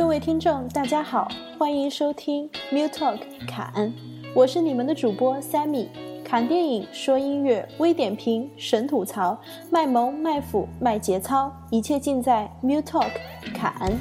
各位听众，大家好，欢迎收听 Mu Talk 侃，我是你们的主播 Sammy。侃电影，说音乐，微点评，神吐槽，卖萌卖腐卖节操，一切尽在 Mu Talk 侃。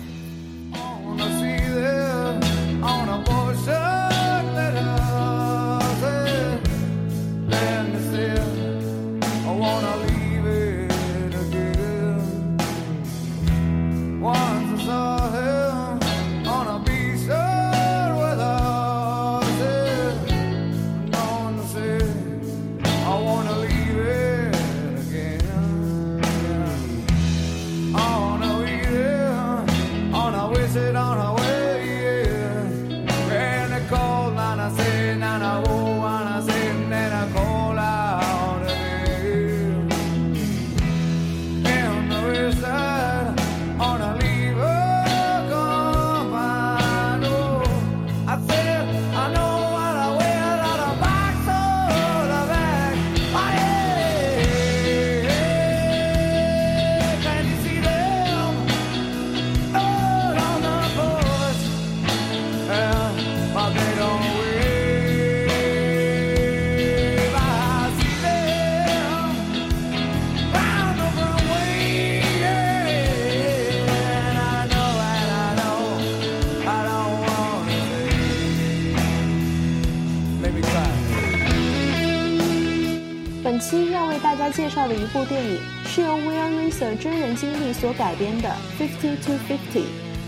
本期要为大家介绍的一部电影，是由 Will Riser 真人经历所改编的《Fifty to Fifty》，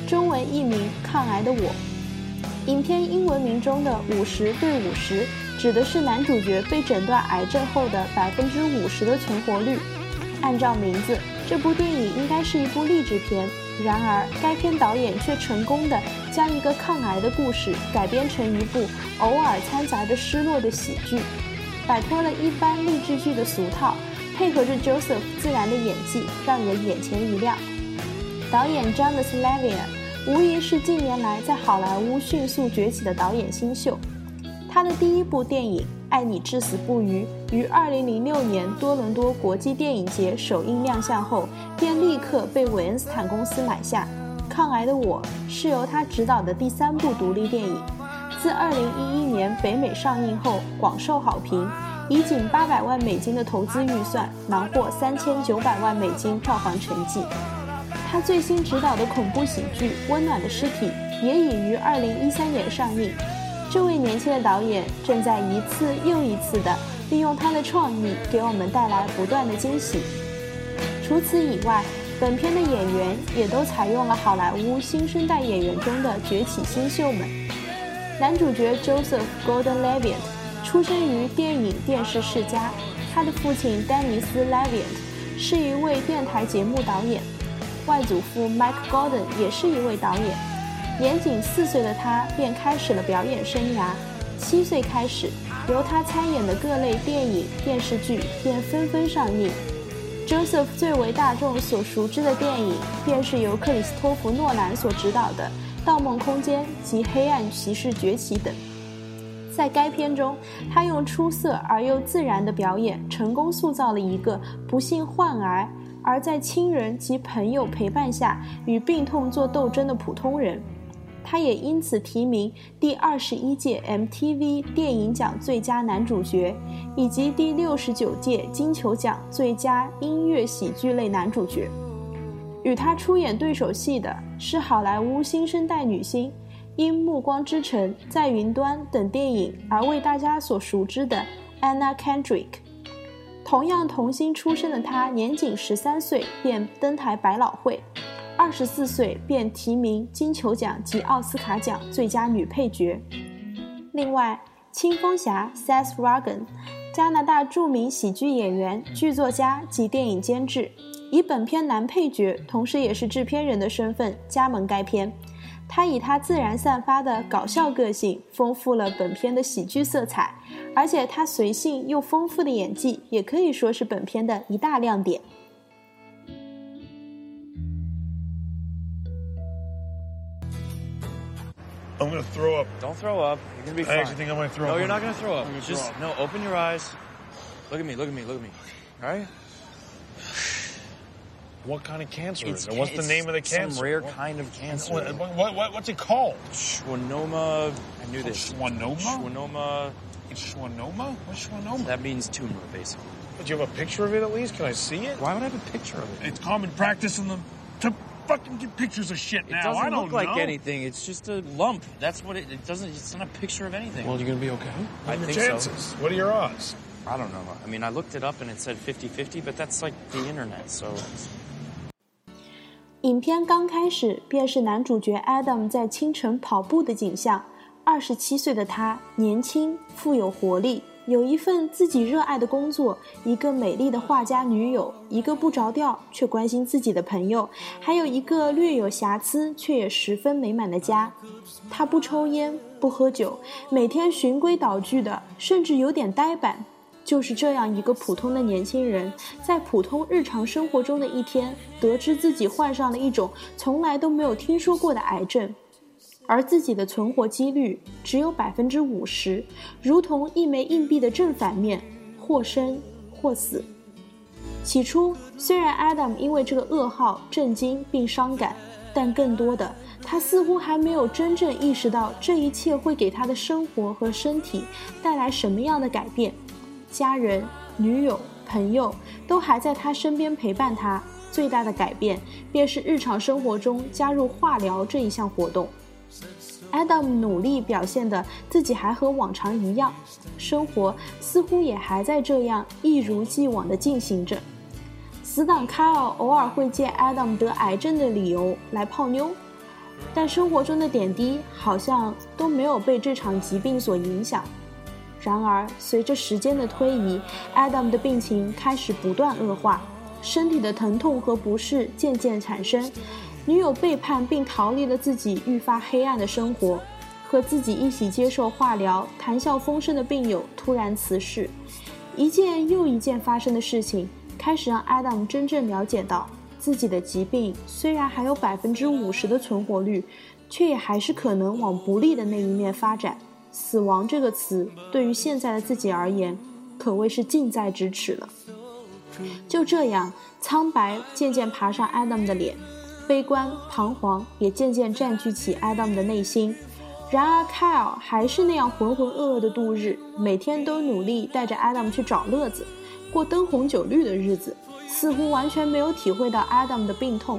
中文译名《抗癌的我》。影片英文名中的“五十对五十”指的是男主角被诊断癌症后的百分之五十的存活率。按照名字，这部电影应该是一部励志片，然而该片导演却成功的将一个抗癌的故事改编成一部偶尔掺杂着失落的喜剧。摆脱了一般励志剧的俗套，配合着 Joseph 自然的演技，让人眼前一亮。导演 Janice Levine 无疑是近年来在好莱坞迅速崛起的导演新秀。他的第一部电影《爱你至死不渝》于2006年多伦多国际电影节首映亮相后，便立刻被韦恩斯坦公司买下。《抗癌的我》是由他执导的第三部独立电影。自2011年北美上映后广受好评，以仅800万美金的投资预算囊获3900万美金票房成绩。他最新执导的恐怖喜剧《温暖的尸体》也已于2013年上映。这位年轻的导演正在一次又一次地利用他的创意给我们带来不断的惊喜。除此以外，本片的演员也都采用了好莱坞新生代演员中的崛起新秀们。男主角 Joseph Gordon-Levitt 出生于电影电视世家，他的父亲丹尼斯 Levitt 是一位电台节目导演，外祖父 Mike Gordon 也是一位导演。年仅四岁的他便开始了表演生涯，七岁开始，由他参演的各类电影、电视剧便纷纷上映。Joseph 最为大众所熟知的电影，便是由克里斯托弗·诺兰所执导的。《盗梦空间》及《黑暗骑士崛起》等，在该片中，他用出色而又自然的表演，成功塑造了一个不幸患癌而在亲人及朋友陪伴下与病痛做斗争的普通人。他也因此提名第二十一届 MTV 电影奖最佳男主角，以及第六十九届金球奖最佳音乐喜剧类男主角。与他出演对手戏的是好莱坞新生代女星，因《暮光之城》在云端等电影而为大家所熟知的 Anna Kendrick。同样童星出身的她，年仅十三岁便登台百老汇，二十四岁便提名金球奖及奥斯卡奖最佳女配角。另外，青蜂侠 Seth Rogen，加拿大著名喜剧演员、剧作家及电影监制。以本片男配角，同时也是制片人的身份加盟该片。他以他自然散发的搞笑个性，丰富了本片的喜剧色彩，而且他随性又丰富的演技，也可以说是本片的一大亮点。I'm gonna throw up. Don't throw up. You're gonna be fine. I actually think I'm gonna throw no, up. No, you're not gonna throw up. I'm gonna Just throw up. no. Open your eyes. Look at me. Look at me. Look at me. All right. What kind of cancer It's is it? What's ca- the name of the cancer? some rare What- kind of cancer. What, what, what, what's it called? Schwannoma. I knew this. Schwannoma? Schwannoma. Schwannoma? What's schwannoma? That means tumor, basically. But you have a picture of it at least? Can I see it? Why would I have a picture of it? It's common practice in the to fucking get pictures of shit It now. doesn't I don't look like know. anything. It's just a lump. That's what it, it doesn't. It's not a picture of anything. Well, you gonna be okay? I What are the think so. chances? What are your odds? I don't know. I mean, I looked it up and it said 50-50, but that's like the internet. So it's, 影片刚开始便是男主角 Adam 在清晨跑步的景象。二十七岁的他，年轻、富有活力， 有一份自己热爱的工作，一个美丽的画家女友，一个不着调却关心自己的朋友，还有一个略有瑕疵却也十分美满的家。他不抽烟，不喝酒，每天循规蹈矩的，甚至有点呆板。就是这样一个普通的年轻人，在普通日常生活中的一天，得知自己患上了一种从来都没有听说过的癌症，而自己的存活几率只有百分之五十，如同一枚硬币的正反面，或生或死。起初，虽然 Adam 因为这个噩耗震惊并伤感，但更多的，他似乎还没有真正意识到这一切会给他的生活和身体带来什么样的改变。家人、女友、朋友都还在他身边陪伴他。最大的改变便是日常生活中加入化疗这一项活动。Adam 努力表现的自己还和往常一样，生活似乎也还在这样一如既往的进行着。死党 Kyle 偶尔会借 Adam 得癌症的理由来泡妞，但生活中的点滴好像都没有被这场疾病所影响。然而，随着时间的推移，Adam 的病情开始不断恶化，身体的疼痛和不适渐渐产生。女友背叛并逃离了自己愈发黑暗的生活，和自己一起接受化疗、谈笑风生的病友突然辞世，一件又一件发生的事情，开始让 Adam 真正了解到自己的疾病虽然还有百分之五十的存活率，却也还是可能往不利的那一面发展。死亡这个词对于现在的自己而言，可谓是近在咫尺了。就这样，苍白渐渐爬上 Adam 的脸，悲观、彷徨也渐渐占据起 Adam 的内心。然而，Kyle 还是那样浑浑噩噩的度日，每天都努力带着 Adam 去找乐子，过灯红酒绿的日子，似乎完全没有体会到 Adam 的病痛。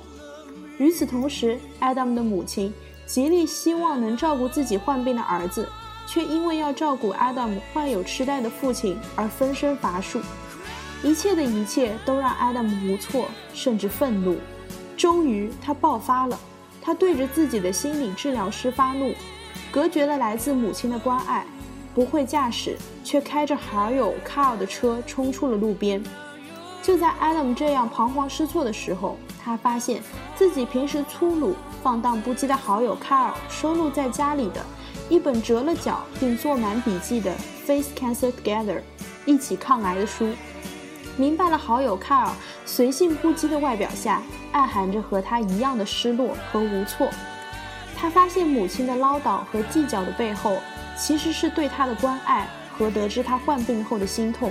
与此同时，Adam 的母亲极力希望能照顾自己患病的儿子，却因为要照顾 Adam 患有痴呆的父亲而分身乏术。一切的一切都让 Adam 无措，甚至愤怒。终于，他爆发了。他对着自己的心理治疗师发怒，隔绝了来自母亲的关爱。不会驾驶，却开着好友 Carl 的车冲出了路边。就在 Adam 这样彷徨失措的时候，他发现自己平时粗鲁、放荡不羁的好友 Carl 收录在家里的一本折了角并做满笔记的《Face Cancer Together》一起抗癌的书。明白了，好友卡尔随性不羁的外表下，暗含着和他一样的失落和无措。他发现母亲的唠叨和计较的背后，其实是对他的关爱和得知他患病后的心痛。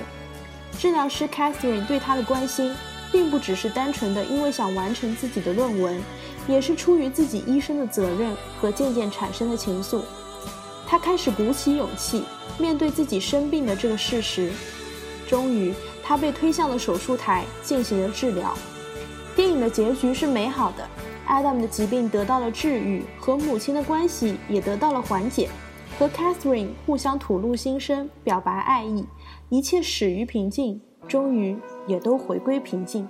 治疗师 Catherine 对他的关心，并不只是单纯的因为想完成自己的论文，也是出于自己医生的责任和渐渐产生的情愫。他开始鼓起勇气，面对自己生病的这个事实。终于，他被推向了手术台，进行了治疗。电影的结局是美好的，Adam 的疾病得到了治愈，和母亲的关系也得到了缓解，和 Catherine 互相吐露心声，表白爱意，一切始于平静，终于也都回归平静。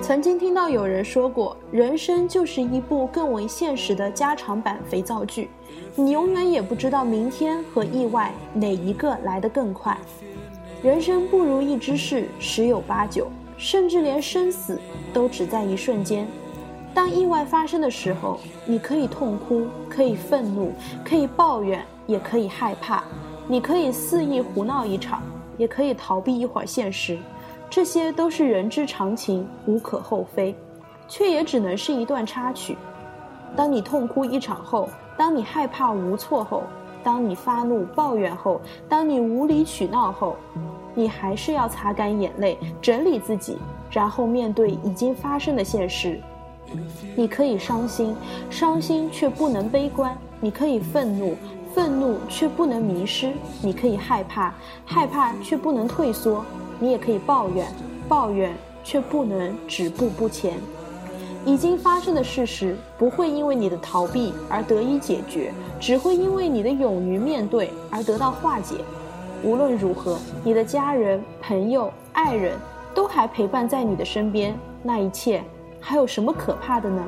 曾经听到有人说过，人生就是一部更为现实的加长版肥皂剧，你永远也不知道明天和意外哪一个来得更快。人生不如意之事十有八九，甚至连生死都只在一瞬间。当意外发生的时候，你可以痛哭，可以愤怒，可以抱怨，也可以害怕。你可以肆意胡闹一场，也可以逃避一会儿现实。这些都是人之常情，无可厚非，却也只能是一段插曲。当你痛哭一场后，当你害怕无措后，当你发怒抱怨后，当你无理取闹后，你还是要擦干眼泪，整理自己，然后面对已经发生的现实。你可以伤心，伤心却不能悲观；你可以愤怒，愤怒却不能迷失；你可以害怕，害怕却不能退缩；你也可以抱怨，抱怨却不能止步不前。已经发生的事实不会因为你的逃避而得以解决，只会因为你的勇于面对而得到化解。无论如何，你的家人、朋友、爱人，都还陪伴在你的身边，那一切。还有什么可怕的呢？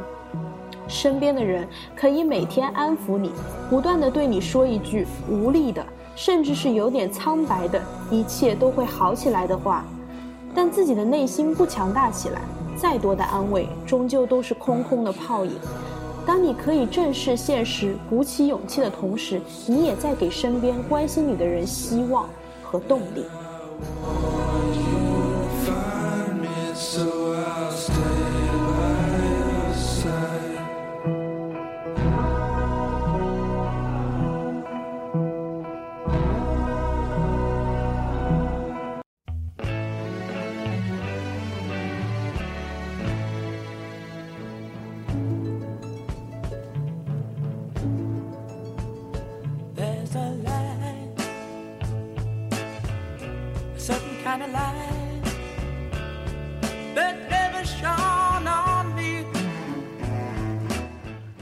身边的人可以每天安抚你，不断的对你说一句无力的，甚至是有点苍白的，一切都会好起来的话。但自己的内心不强大起来，再多的安慰终究都是空空的泡影。当你可以正视现实，鼓起勇气的同时，你也在给身边关心你的人希望和动力。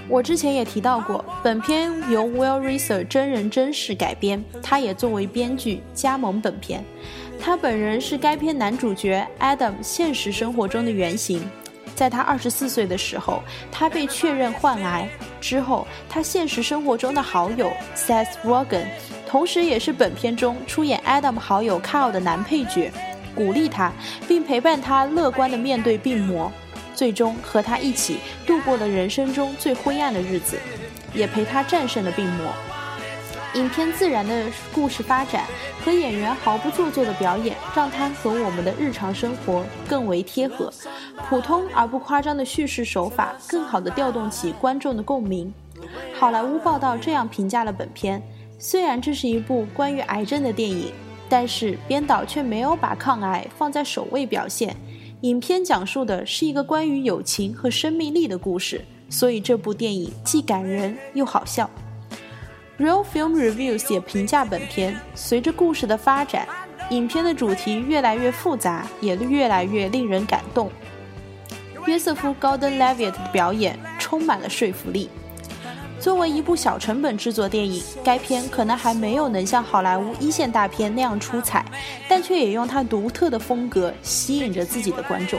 我之前也提到过，本片由 Will Reiser 真人真事改编，他也作为编剧加盟本片。他本人是该片男主角 Adam 现实生活中的原型。在他二十四岁的时候，他被确认患癌。之后，他现实生活中的好友 Seth Rogen，同时也是本片中出演 Adam 好友 Carl 的男配角，鼓励他，并陪伴他乐观地面对病魔。最终和他一起度过了人生中最灰暗的日子，也陪他战胜了病魔。影片自然的故事发展和演员毫不做作的表演，让它和我们的日常生活更为贴合。普通而不夸张的叙事手法，更好地调动起观众的共鸣。好莱坞报道这样评价了本片：虽然这是一部关于癌症的电影，但是编导却没有把抗癌放在首位表现。影片讲述的是一个关于友情和生命力的故事，所以这部电影既感人又好笑。Real Film Reviews 也评价本片，随着故事的发展，影片的主题越来越复杂，也越来越令人感动。约瑟夫·高登·莱维特的表演充满了说服力。作为一部小成本制作电影，该片可能还没有能像好莱坞一线大片那样出彩，但却也用它独特的风格吸引着自己的观众。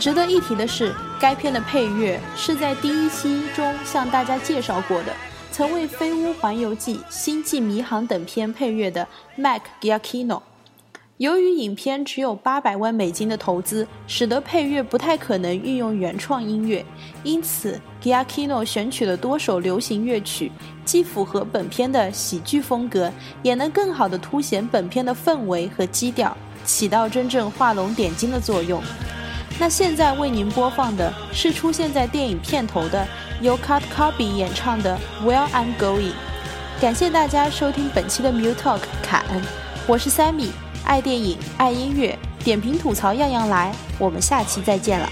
值得一提的是，该片的配乐是在第一期中向大家介绍过的，曾为《飞屋环游记》《星际迷航》等片配乐的 Mac Giacchino。由于影片只有八百万美金的投资，使得配乐不太可能运用原创音乐，因此 Giacchino 选取了多首流行乐曲，既符合本片的喜剧风格，也能更好地凸显本片的氛围和基调，起到真正画龙点睛的作用。那现在为您播放的是出现在电影片头的由 Cut Copy 演唱的《Where I'm Going》。感谢大家收听本期的 Mu Talk 卡恩，我是 Sammy，爱电影爱音乐，点评吐槽样样来，我们下期再见了。